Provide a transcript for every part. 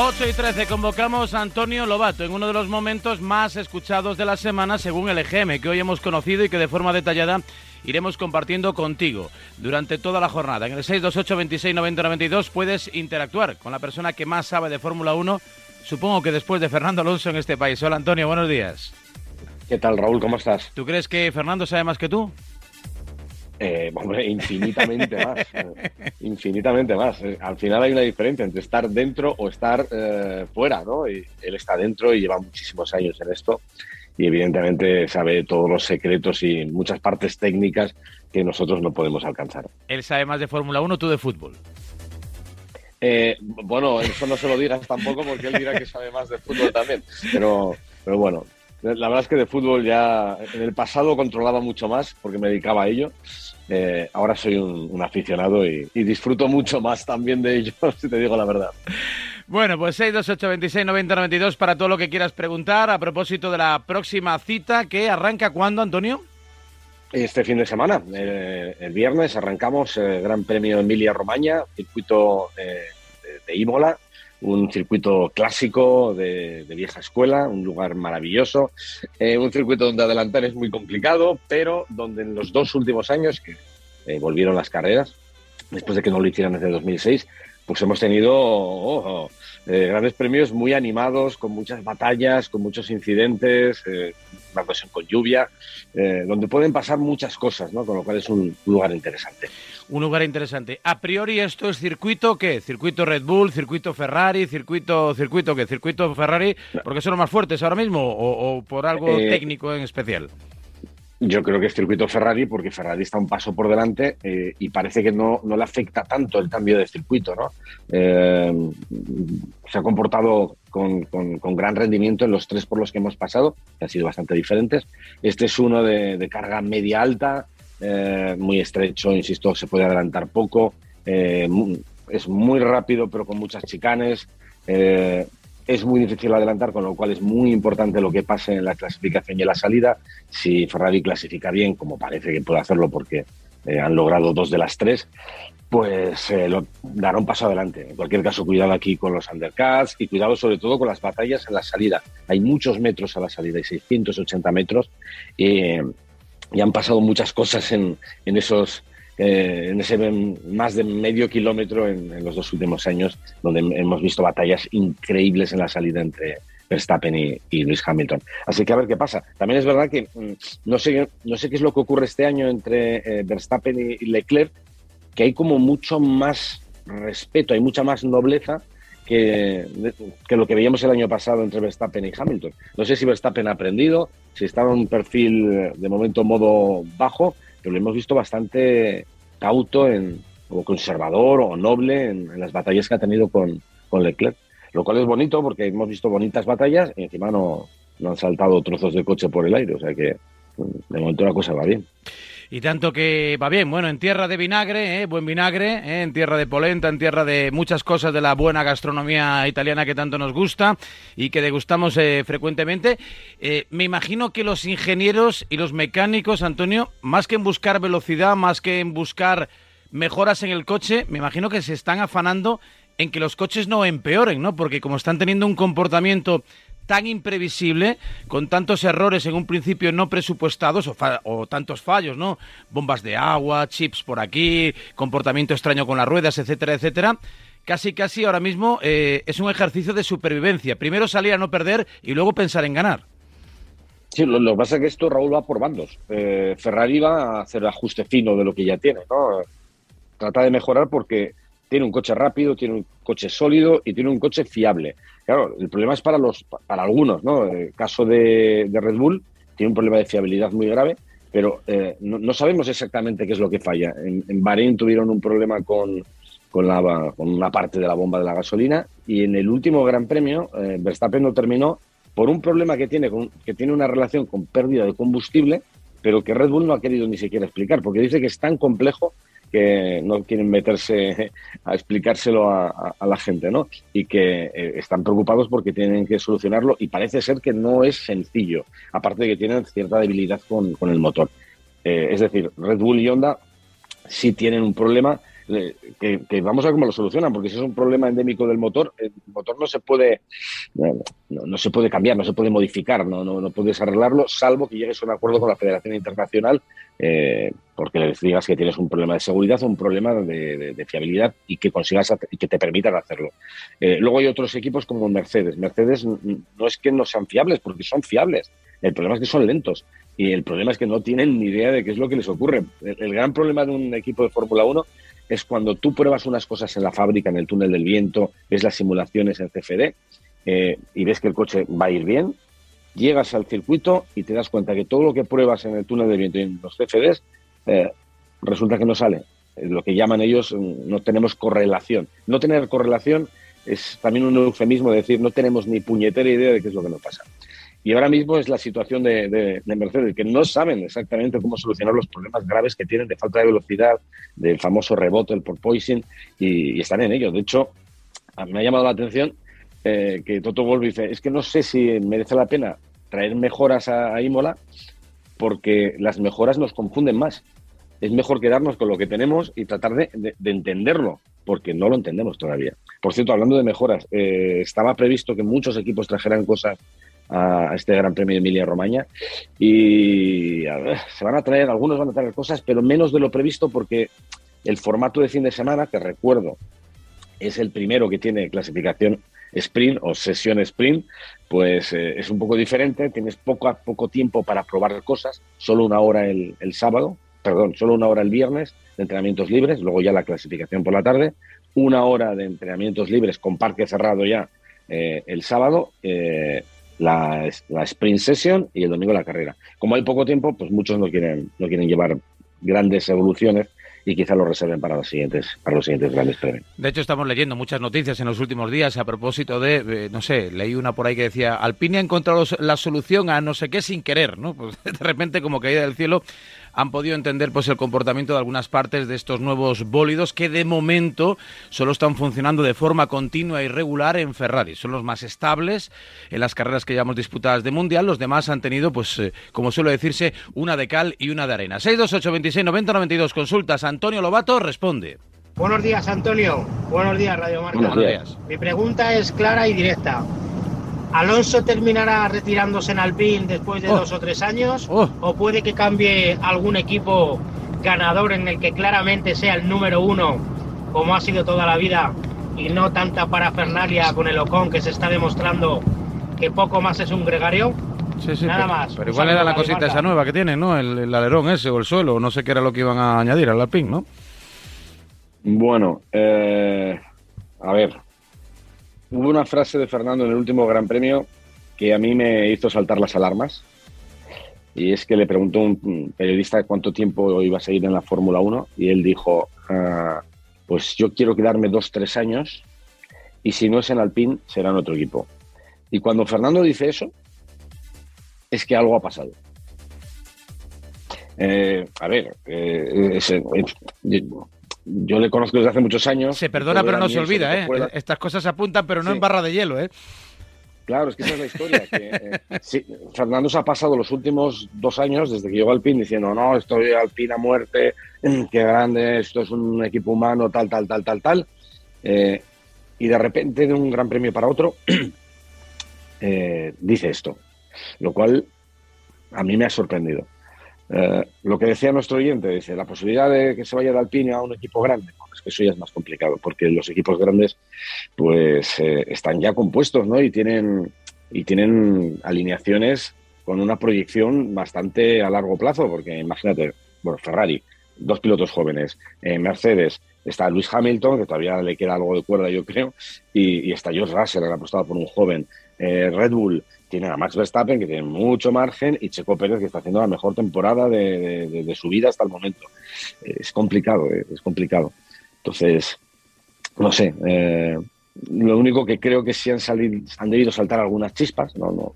8 y 13 convocamos a Antonio Lobato en uno de los momentos más escuchados de la semana según el EGM que hoy hemos conocido y que de forma detallada iremos compartiendo contigo durante toda la jornada. En el 628 26 90 92 puedes interactuar con la persona que más sabe de Fórmula 1, supongo que después de Fernando Alonso en este país. Hola Antonio, buenos días. ¿Qué tal Raúl? ¿Cómo estás? ¿Tú crees que Fernando sabe más que tú? Eh, hombre, infinitamente más. Eh, infinitamente más. Eh, al final hay una diferencia entre estar dentro o estar fuera, ¿no? Y él está dentro y lleva muchísimos años en esto y evidentemente sabe todos los secretos y muchas partes técnicas que nosotros no podemos alcanzar. Él sabe más de Fórmula 1, tú de fútbol. bueno, eso no se lo digas tampoco porque él dirá que sabe más de fútbol también. Pero, pero bueno, la verdad es que de fútbol ya en el pasado controlaba mucho más porque me dedicaba a ello eh, ahora soy un, aficionado y, disfruto mucho más también de ello, si te digo la verdad. Bueno, pues 628 26 90 92 para todo lo que quieras preguntar a propósito de la próxima cita que arranca cuándo, Antonio? Este fin de semana, eh, el viernes, arrancamos el Gran Premio Emilia Romagna, circuito eh, de, de Imola, un circuito clásico de, vieja escuela, un lugar maravilloso, eh, un circuito donde adelantar es muy complicado, pero donde en los dos últimos años que eh, volvieron las carreras, después de que no lo hicieran desde 2006, pues hemos tenido eh, grandes premios muy animados, con muchas batallas, con muchos incidentes, eh, una ocasión con lluvia, eh, donde pueden pasar muchas cosas, ¿no? Con lo cual es un, lugar interesante. Un lugar interesante. A priori esto es circuito qué? Circuito Red Bull, circuito Ferrari, circuito circuito qué? Circuito Ferrari, porque son los más fuertes ahora mismo o por algo técnico en especial. Yo creo que es circuito Ferrari porque Ferrari está un paso por delante eh, y parece que no, no, le afecta tanto el cambio de circuito. ¿no? Eh, se ha comportado con, con, gran rendimiento en los tres por los que hemos pasado, que han sido bastante diferentes. Este es uno de, carga media alta, eh, muy estrecho, insisto, se puede adelantar poco. es muy rápido pero con muchas chicanes es muy difícil adelantar, con lo cual es muy importante lo que pase en la clasificación y en la salida. Si Ferrari clasifica bien, como parece que puede hacerlo porque eh, han logrado dos de las tres, pues eh, dará un paso adelante. En cualquier caso, cuidado aquí con los undercuts y cuidado sobre todo con las batallas en la salida. Hay muchos metros a la salida, hay 680 metros y han pasado muchas cosas en esos eh, en ese más de medio kilómetro en, los dos últimos años, donde hemos visto batallas increíbles en la salida entre Verstappen y, y Lewis Hamilton. Así que a ver qué pasa. También es verdad que mm, no sé, no sé qué es lo que ocurre este año entre eh, Verstappen y Leclerc, que hay como mucho más respeto, hay mucha más nobleza que, que, lo que veíamos el año pasado entre Verstappen y Hamilton. No sé si Verstappen ha aprendido, si está en un perfil de momento modo bajo, pero lo hemos visto bastante cauto en, o conservador o noble en, las batallas que ha tenido con, con, Leclerc. Lo cual es bonito porque hemos visto bonitas batallas y encima no, no han saltado trozos de coche por el aire. O sea que mm, de momento la cosa va bien. Y tanto que va bien, bueno, en tierra de vinagre, ¿eh? buen vinagre, ¿eh? en tierra de polenta, en tierra de muchas cosas de la buena gastronomía italiana que tanto nos gusta y que degustamos eh, frecuentemente. Eh, me imagino que los ingenieros y los mecánicos, Antonio, más que en buscar velocidad, más que en buscar mejoras en el coche, me imagino que se están afanando en que los coches no empeoren, ¿no? Porque como están teniendo un comportamiento tan imprevisible, con tantos errores en un principio no presupuestados o, tantos fallos, ¿no? Bombas de agua, chips por aquí, comportamiento extraño con las ruedas, etcétera, etcétera. Casi, casi ahora mismo eh, es un ejercicio de supervivencia. Primero salir a no perder y luego pensar en ganar. Sí, lo, que pasa es que esto, Raúl, va por bandos. Eh, Ferrari va a hacer ajuste fino de lo que ya tiene, ¿no? Trata de mejorar porque tiene un coche rápido, tiene un coche sólido y tiene un coche fiable. Claro, el problema es para los para algunos, ¿no? El caso de, Red Bull tiene un problema de fiabilidad muy grave, pero eh, no, sabemos exactamente qué es lo que falla. En, Bahrein tuvieron un problema con, con, la, con una parte de la bomba de la gasolina y en el último Gran Premio eh, Verstappen no terminó por un problema que tiene, que tiene una relación con pérdida de combustible, pero que Red Bull no ha querido ni siquiera explicar, porque dice que es tan complejo que no quieren meterse a explicárselo a, la gente, ¿no? Y que eh, están preocupados porque tienen que solucionarlo y parece ser que no es sencillo, aparte de que tienen cierta debilidad con, el motor. Eh, es decir, Red Bull y Honda sí tienen un problema que, vamos a ver cómo lo solucionan, porque si es un problema endémico del motor, el motor no se puede, no, se puede cambiar, no se puede modificar, no, no, puedes arreglarlo, salvo que llegues a un acuerdo con la Federación Internacional, eh, porque les digas que tienes un problema de seguridad o un problema de, fiabilidad y que consigas y que te permitan hacerlo. Eh, luego hay otros equipos como Mercedes. Mercedes no es que no sean fiables, porque son fiables. El problema es que son lentos y el problema es que no tienen ni idea de qué es lo que les ocurre. El, gran problema de un equipo de Fórmula 1 es cuando tú pruebas unas cosas en la fábrica, en el túnel del viento, ves las simulaciones en CFD eh, y ves que el coche va a ir bien, llegas al circuito y te das cuenta que todo lo que pruebas en el túnel del viento y en los CFDs eh, resulta que no sale. Lo que llaman ellos, mm, no tenemos correlación. No tener correlación es también un eufemismo de decir no tenemos ni puñetera idea de qué es lo que nos pasa. Y ahora mismo es la situación de, Mercedes, que no saben exactamente cómo solucionar los problemas graves que tienen de falta de velocidad, del famoso rebote, el porpoising, y, y están en ello. De hecho, me ha llamado la atención eh, que Toto Wolff dice, es que no sé si merece la pena traer mejoras a, Imola, porque las mejoras nos confunden más. Es mejor quedarnos con lo que tenemos y tratar de, entenderlo, porque no lo entendemos todavía. Por cierto, hablando de mejoras, eh, estaba previsto que muchos equipos trajeran cosas a este Gran Premio de Emilia Romagna. Y se van a traer, algunos van a traer cosas, pero menos de lo previsto porque el formato de fin de semana, que recuerdo, es el primero que tiene clasificación sprint o sesión sprint, pues eh, es un poco diferente. Tienes poco, poco tiempo para probar cosas, solo una hora el, sábado, perdón, solo una hora el viernes de entrenamientos libres, luego ya la clasificación por la tarde, una hora de entrenamientos libres con parque cerrado ya eh, el sábado. Eh, la, sprint session y el domingo la carrera. Como hay poco tiempo, pues muchos no quieren, no quieren llevar grandes evoluciones y quizá lo reserven para los siguientes para los siguientes grandes premios. De hecho, estamos leyendo muchas noticias en los últimos días a propósito de, no sé, leí una por ahí que decía, Alpine ha encontrado la solución a no sé qué sin querer, ¿no? Pues de repente, como caída del cielo, han podido entender pues el comportamiento de algunas partes de estos nuevos bólidos que de momento solo están funcionando de forma continua y regular en Ferrari. Son los más estables en las carreras que llevamos disputadas de mundial. Los demás han tenido, pues, eh, como suele decirse, una de cal y una de arena. 628 26 90 92 consultas. Antonio Lobato responde. Buenos días, Antonio. Buenos días, Radio Marca. Buenos días. Mi pregunta es clara y directa. ¿Alonso terminará retirándose en Alpine después de oh. dos o tres años? Oh. ¿O puede que cambie algún equipo ganador en el que claramente sea el número uno, como ha sido toda la vida, y no tanta parafernalia con el Ocon que se está demostrando que poco más es un gregario? Sí, sí, Nada más. Pero igual era la cosita esa nueva que tiene, ¿no? El, alerón ese o el suelo, no sé qué era lo que iban a añadir al Alpine, ¿no? Bueno, eh, a ver, Hubo una frase de Fernando en el último Gran Premio que a mí me hizo saltar las alarmas. Y es que le preguntó un periodista cuánto tiempo iba a seguir en la Fórmula 1 y él dijo, ah, pues yo quiero quedarme dos, tres años y si no es en Alpine será en otro equipo. Y cuando Fernando dice eso, es que algo ha pasado. Eh, a ver, eh, yo le conozco desde hace muchos años. Se perdona, pero no se olvida, ¿eh? Estas cosas se apuntan, pero no en barra de hielo, ¿eh? Claro, es que esa es la historia. Eh, Fernando se ha pasado los últimos dos años, desde que llegó al PIN, diciendo, no, estoy al PIN a muerte, mm, qué grande, esto es un equipo humano, tal, tal, tal, tal, tal. Eh, y de repente, de un gran premio para otro, eh, dice esto, lo cual a mí me ha sorprendido. Eh, lo que decía nuestro oyente, dice, la posibilidad de que se vaya de Alpine a un equipo grande, es que eso ya es más complicado, porque los equipos grandes pues eh, están ya compuestos, ¿no? Y tienen, y tienen alineaciones con una proyección bastante a largo plazo, porque imagínate, bueno, Ferrari, dos pilotos jóvenes, eh, Mercedes, está Luis Hamilton, que todavía le queda algo de cuerda, yo creo, y, está George Russell, que ha apostado por un joven, Red Bull, tiene a Max Verstappen, que tiene mucho margen, y Checo Pérez, que está haciendo la mejor temporada de, su vida hasta el momento. Es complicado, eh, es complicado. Entonces, no sé. Eh, lo único que creo que sí han, salido, han debido saltar algunas chispas. No, no.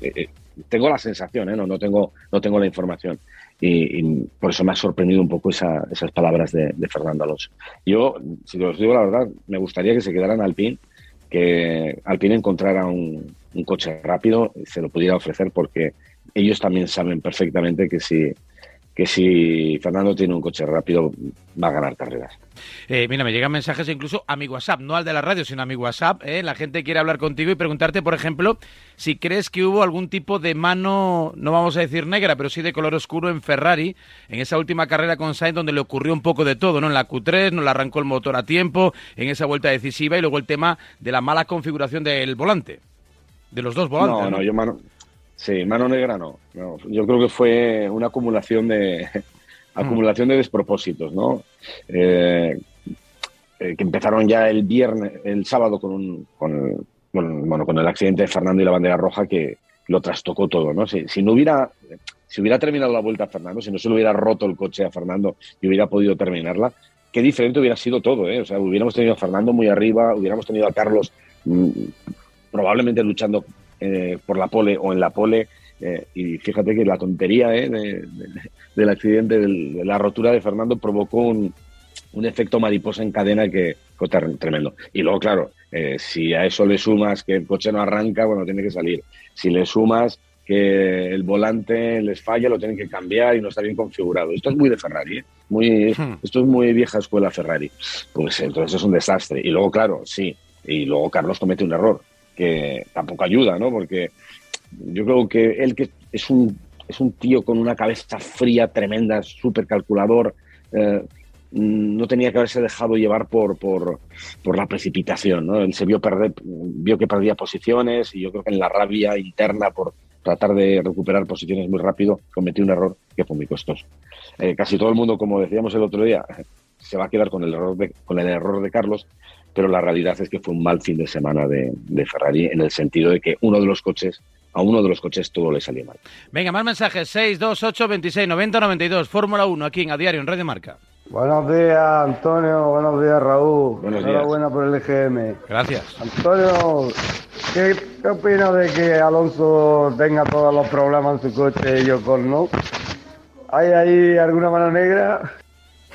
Eh, tengo la sensación, no, no, tengo, no tengo la información. Y, por eso me ha sorprendido un poco esas palabras de, Fernando Alonso. Yo, si os digo la verdad, me gustaría que se quedaran al pin, que Alpine encontrara un, coche rápido se lo pudiera ofrecer porque ellos también saben perfectamente que si, que si Fernando tiene un coche rápido va a ganar carreras. Eh, mira, me llegan mensajes incluso a mi WhatsApp, no al de la radio, sino a mi WhatsApp. ¿eh? La gente quiere hablar contigo y preguntarte, por ejemplo, si crees que hubo algún tipo de mano, no vamos a decir negra, pero sí de color oscuro en Ferrari, en esa última carrera con Sainz, donde le ocurrió un poco de todo, ¿no? En la Q3, no le arrancó el motor a tiempo, en esa vuelta decisiva, y luego el tema de la mala configuración del volante, de los dos volantes. No, no, yo mano, sí, mano negra no. Yo creo que fue una acumulación de acumulación de despropósitos, ¿no? Eh, eh, que empezaron ya el viernes, el sábado con un, con, bueno, con el accidente de Fernando y la bandera roja que lo trastocó todo, ¿no? Si, si no hubiera, si hubiera terminado la vuelta a Fernando, si no se le hubiera roto el coche a Fernando y hubiera podido terminarla, qué diferente hubiera sido todo, ¿eh? O sea, hubiéramos tenido a Fernando muy arriba, hubiéramos tenido a Carlos mm, probablemente luchando eh, por la pole o en la pole. Eh, y fíjate que la tontería ¿eh? del accidente, de la rotura de Fernando, provocó un, un efecto mariposa en cadena que fue tremendo. Y luego, claro, eh, si a eso le sumas que el coche no arranca, bueno, tiene que salir. Si le sumas que el volante les falla, lo tienen que cambiar y no está bien configurado. Esto es muy de Ferrari, ¿eh? muy, hmm. esto es muy vieja escuela Ferrari. Pues entonces es un desastre. Y luego, claro, sí, y luego Carlos comete un error tampoco ayuda, ¿no? Porque yo creo que él que es un, es un tío con una cabeza fría, tremenda, súper calculador, eh, no tenía que haberse dejado llevar por, por, por, la precipitación. ¿no? Él se vio, perder, vio que perdía posiciones y yo creo que en la rabia interna por tratar de recuperar posiciones muy rápido cometió un error que fue muy costoso. Eh, casi todo el mundo, como decíamos el otro día, se va a quedar con el error de, con el error de Carlos, pero la realidad es que fue un mal fin de semana de, de Ferrari en el sentido de que uno de los coches a uno de los coches todo le salió mal. Venga, más mensajes. 628 26 90 92. Fórmula 1 aquí en A Diario, en Red de Marca. Buenos días, Antonio. Buenos días, Raúl. Buenos Enhorabuena por el EGM. Gracias. Antonio, ¿qué, ¿qué opinas de que Alonso tenga todos los problemas en su coche y yo con no? ¿Hay ahí alguna mano negra?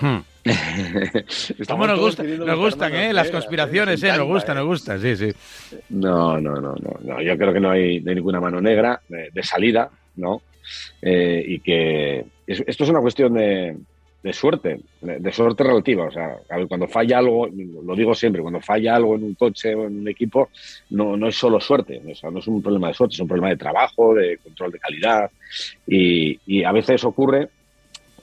Hmm. ¿Cómo nos, gusta, nos gustan, eh? Las conspiraciones, eh, nos gustan, nos gustan, sí, sí. No, no, no, no, Yo creo que no hay, ninguna mano negra de, salida, ¿no? Eh, y que esto es una cuestión de, de suerte, de, suerte relativa. O sea, cuando falla algo, lo digo siempre, cuando falla algo en un coche o en un equipo, no, no es solo suerte, o sea, no es un problema de suerte, es un problema de trabajo, de control de calidad. Y, y a veces ocurre,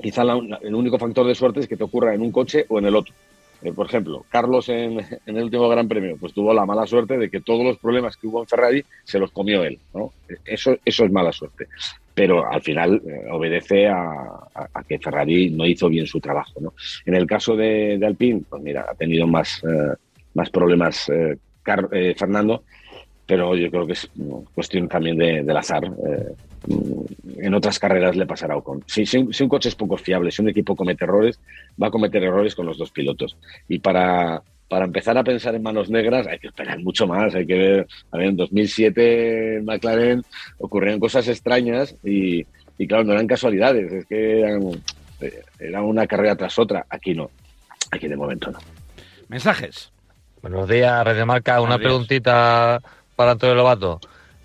quizá el único factor de suerte es que te ocurra en un coche o en el otro. Eh, por ejemplo, Carlos en, en, el último Gran Premio, pues tuvo la mala suerte de que todos los problemas que hubo en Ferrari se los comió él. ¿no? Eso, eso es mala suerte pero al final eh, obedece a, que Ferrari no hizo bien su trabajo. ¿no? En el caso de, Alpine, pues mira, ha tenido más, eh, más problemas eh, Fernando, pero yo creo que es cuestión también de, del azar. En otras carreras le pasará Ocon. Si, si, un coche es poco fiable, si un equipo comete errores, va a cometer errores con los dos pilotos. Y para, para empezar a pensar en manos negras hay que esperar mucho más, hay que ver, a ver, en 2007 en McLaren ocurrieron cosas extrañas y, claro, no eran casualidades, es que eran, era una carrera tras otra, aquí no, aquí de momento no. Mensajes. Buenos días, Red Marca, una preguntita para Antonio Lobato.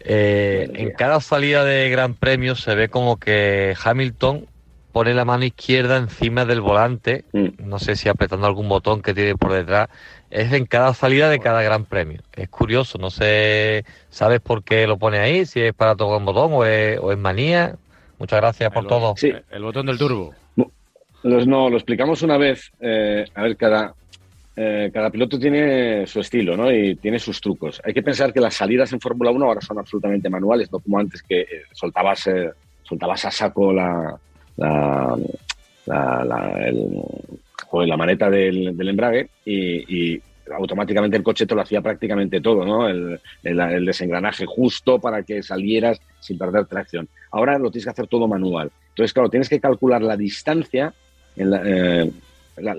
Eh, en cada salida de Gran Premio se ve como que Hamilton pone la mano izquierda encima del volante, mm. no sé si apretando algún botón que tiene por detrás, es en cada salida de cada gran premio. Es curioso, no sé, ¿sabes por qué lo pone ahí? Si es para tocar un botón o es, manía. Muchas gracias por todo. Sí. El botón del turbo. No, lo explicamos una vez. Eh, a ver, cada, eh, cada piloto tiene su estilo ¿no? y tiene sus trucos. Hay que pensar que las salidas en Fórmula 1 ahora son absolutamente manuales, no como antes que eh, soltabas, soltabas a saco la, la, la, la maneta del, embrague y, automáticamente el coche te lo hacía prácticamente todo, ¿no? El, desengranaje justo para que salieras sin perder tracción. Ahora lo tienes que hacer todo manual. Entonces, claro, tienes que calcular la distancia, en la, eh,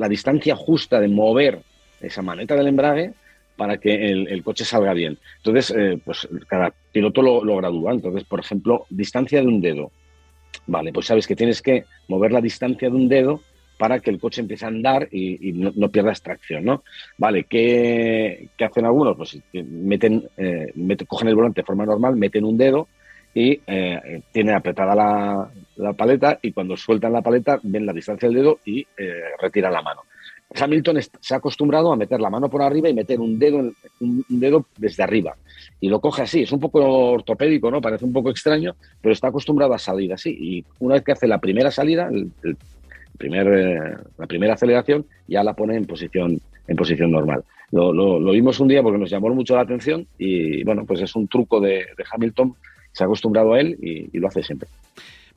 distancia justa de mover esa maneta del embrague para que el, coche salga bien. Entonces, eh, pues cada piloto lo, lo, gradúa. Entonces, por ejemplo, distancia de un dedo. Vale, pues sabes que tienes que mover la distancia de un dedo para que el coche empiece a andar y, no, pierdas tracción, ¿no? Vale, ¿qué, hacen algunos? Pues meten, eh, cogen el volante de forma normal, meten un dedo y eh, tiene apretada la, paleta y cuando sueltan la paleta ven la distancia del dedo y eh, retiran la mano. Hamilton se ha acostumbrado a meter la mano por arriba y meter un dedo, un dedo desde arriba. Y lo coge así. Es un poco ortopédico, ¿no? Parece un poco extraño, pero está acostumbrado a salir así. Y una vez que hace la primera salida, el, primer, eh, la primera aceleración, ya la pone en posición, en posición normal. Lo, lo, vimos un día porque nos llamó mucho la atención y, bueno, pues es un truco de, Hamilton. Se ha acostumbrado a él y, y lo hace siempre.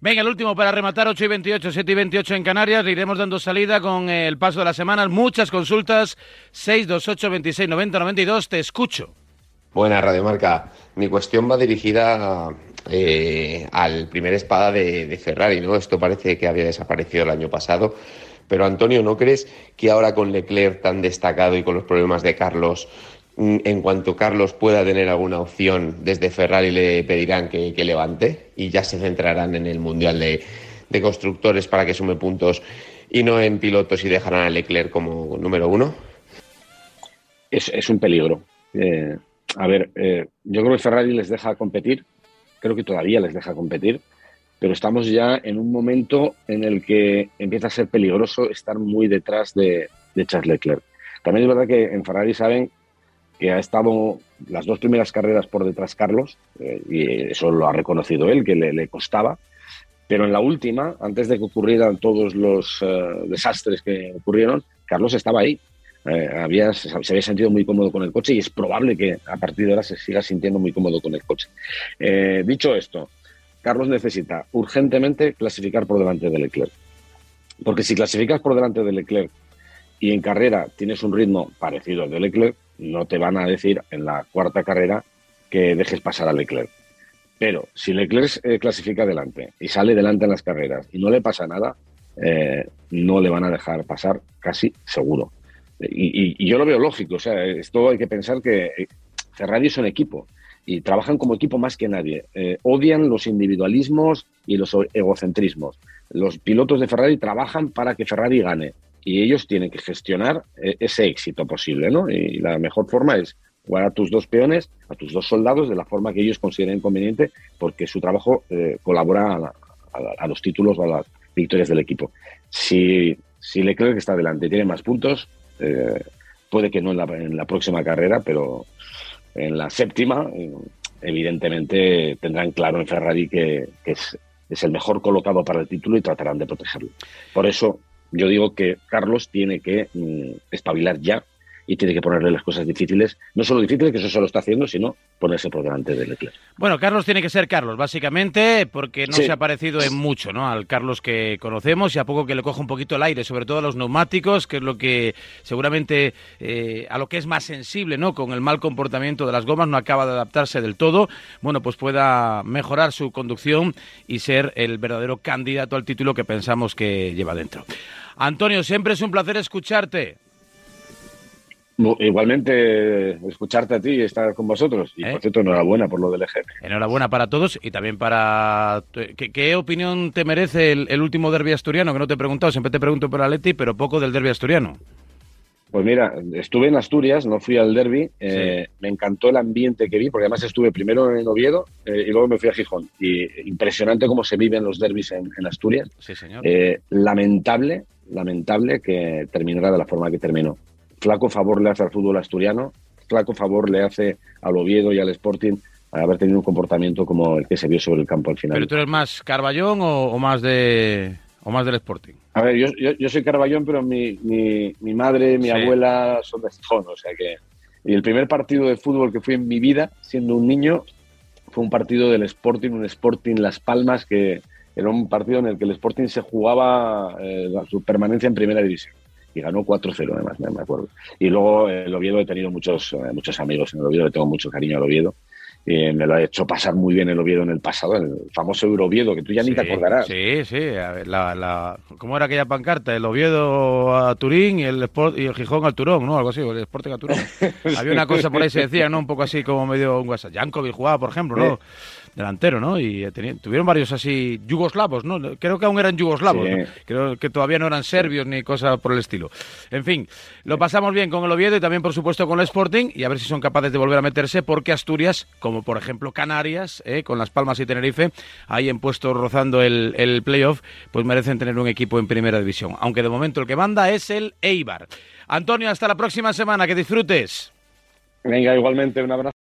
Venga, el último para rematar, 8 y 28, 7 y 28 en Canarias. iremos dando salida con el paso de las semanas. Muchas consultas. 628 26 90 92. Te escucho. Buena Radio Marca. Mi cuestión va dirigida eh, al primer espada de, Ferrari, ¿no? Esto parece que había desaparecido el año pasado. Pero Antonio, ¿no crees que ahora con Leclerc tan destacado y con los problemas de Carlos, en cuanto Carlos pueda tener alguna opción desde Ferrari le pedirán que levante? y ya se centrarán en el Mundial de, Constructores para que sume puntos y no en pilotos y dejarán a Leclerc como número uno? Es, un peligro. Eh, a ver, eh, yo creo que Ferrari les deja competir, creo que todavía les deja competir, pero estamos ya en un momento en el que empieza a ser peligroso estar muy detrás de, Charles Leclerc. También es verdad que en Ferrari saben que ha estado las dos primeras carreras por detrás Carlos, eh, y eso lo ha reconocido él, que le, costaba, pero en la última, antes de que ocurrieran todos los eh, desastres que ocurrieron, Carlos estaba ahí. Eh, había, se, había sentido muy cómodo con el coche y es probable que a partir de ahora se siga sintiendo muy cómodo con el coche. dicho esto, Carlos necesita urgentemente clasificar por delante de Leclerc. Porque si clasificas por delante de Leclerc y en carrera tienes un ritmo parecido al de Leclerc, no te van a decir en la cuarta carrera que dejes pasar a Leclerc. Pero si Leclerc eh, clasifica adelante y sale delante en las carreras y no le pasa nada, eh, no le van a dejar pasar casi seguro. Y, yo lo veo lógico, o sea, esto hay que pensar que eh, Ferrari es un equipo y trabajan como equipo más que nadie. odian los individualismos y los egocentrismos. Los pilotos de Ferrari trabajan para que Ferrari gane y ellos tienen que gestionar eh, ese éxito posible, ¿no? Y la mejor forma es jugar a tus dos peones, a tus dos soldados, de la forma que ellos consideren conveniente, porque su trabajo eh, colabora a, los títulos o a las victorias del equipo. Si, si Leclerc está adelante y tiene más puntos, eh, puede que no en la, próxima carrera, pero en la séptima, evidentemente tendrán claro en Ferrari que, es, es el mejor colocado para el título y tratarán de protegerlo. Por eso yo digo que Carlos tiene que mm, espabilar ya y tiene que ponerle las cosas difíciles, no solo difíciles, que eso se lo está haciendo, sino ponerse por delante de Leclerc. Bueno, Carlos tiene que ser Carlos, básicamente, porque no se ha parecido en mucho ¿no? al Carlos que conocemos y a poco que le coja un poquito el aire, sobre todo a los neumáticos, que es lo que seguramente eh, a lo que es más sensible, ¿no? Con el mal comportamiento de las gomas, no acaba de adaptarse del todo, bueno, pues pueda mejorar su conducción y ser el verdadero candidato al título que pensamos que lleva dentro. Antonio, siempre es un placer escucharte. Igualmente, escucharte a ti y estar con vosotros. Y ¿Eh? por cierto, enhorabuena por lo del EGM. Enhorabuena para todos y también para. ¿Qué, opinión te merece el, último derbi asturiano? Que no te he preguntado, siempre te pregunto por Aleti, pero poco del derbi asturiano. Pues mira, estuve en Asturias, no fui al derby, eh, me encantó el ambiente que vi, porque además estuve primero en Oviedo eh, y luego me fui a Gijón. Y impresionante cómo se viven los derbis en, Asturias. Sí, señor. lamentable, lamentable que terminara de la forma que terminó flaco favor le hace al fútbol asturiano, flaco favor le hace al Oviedo y al Sporting haber tenido un comportamiento como el que se vio sobre el campo al final. ¿Pero tú eres más Carballón o, más de o más del Sporting? A ver, yo, yo, soy Carballón, pero mi, mi, madre, mi abuela son de Gijón, o sea que... Y el primer partido de fútbol que fui en mi vida, siendo un niño, fue un partido del Sporting, un Sporting Las Palmas, que era un partido en el que el Sporting se jugaba eh, su permanencia en primera división y ganó 4-0 además, me acuerdo. Y luego el Oviedo he tenido muchos, eh, muchos amigos en el Oviedo, le tengo mucho cariño al Oviedo. Y me lo ha hecho pasar muy bien el Oviedo en el pasado, el famoso Euroviedo, que tú ya ni te acordarás. Sí, sí. la, la, ¿Cómo era aquella pancarta? El Oviedo a Turín y el, Sport, y el Gijón al Turón, ¿no? Algo así, el Sporting a Turón. Había una cosa por ahí, se decía, ¿no? Un poco así como medio un WhatsApp. Jankovic jugaba, por ejemplo, ¿no? Delantero, ¿no? Y tuvieron varios así yugoslavos, ¿no? Creo que aún eran yugoslavos, creo que todavía no eran serbios ni cosa por el estilo. En fin, lo pasamos bien con el Oviedo y también, por supuesto, con el Sporting y a ver si son capaces de volver a meterse porque Asturias, como por ejemplo Canarias, ¿eh? con Las Palmas y Tenerife, ahí en puestos rozando el, el playoff, pues merecen tener un equipo en primera división. Aunque de momento el que manda es el Eibar. Antonio, hasta la próxima semana, que disfrutes. Venga, igualmente, un abrazo.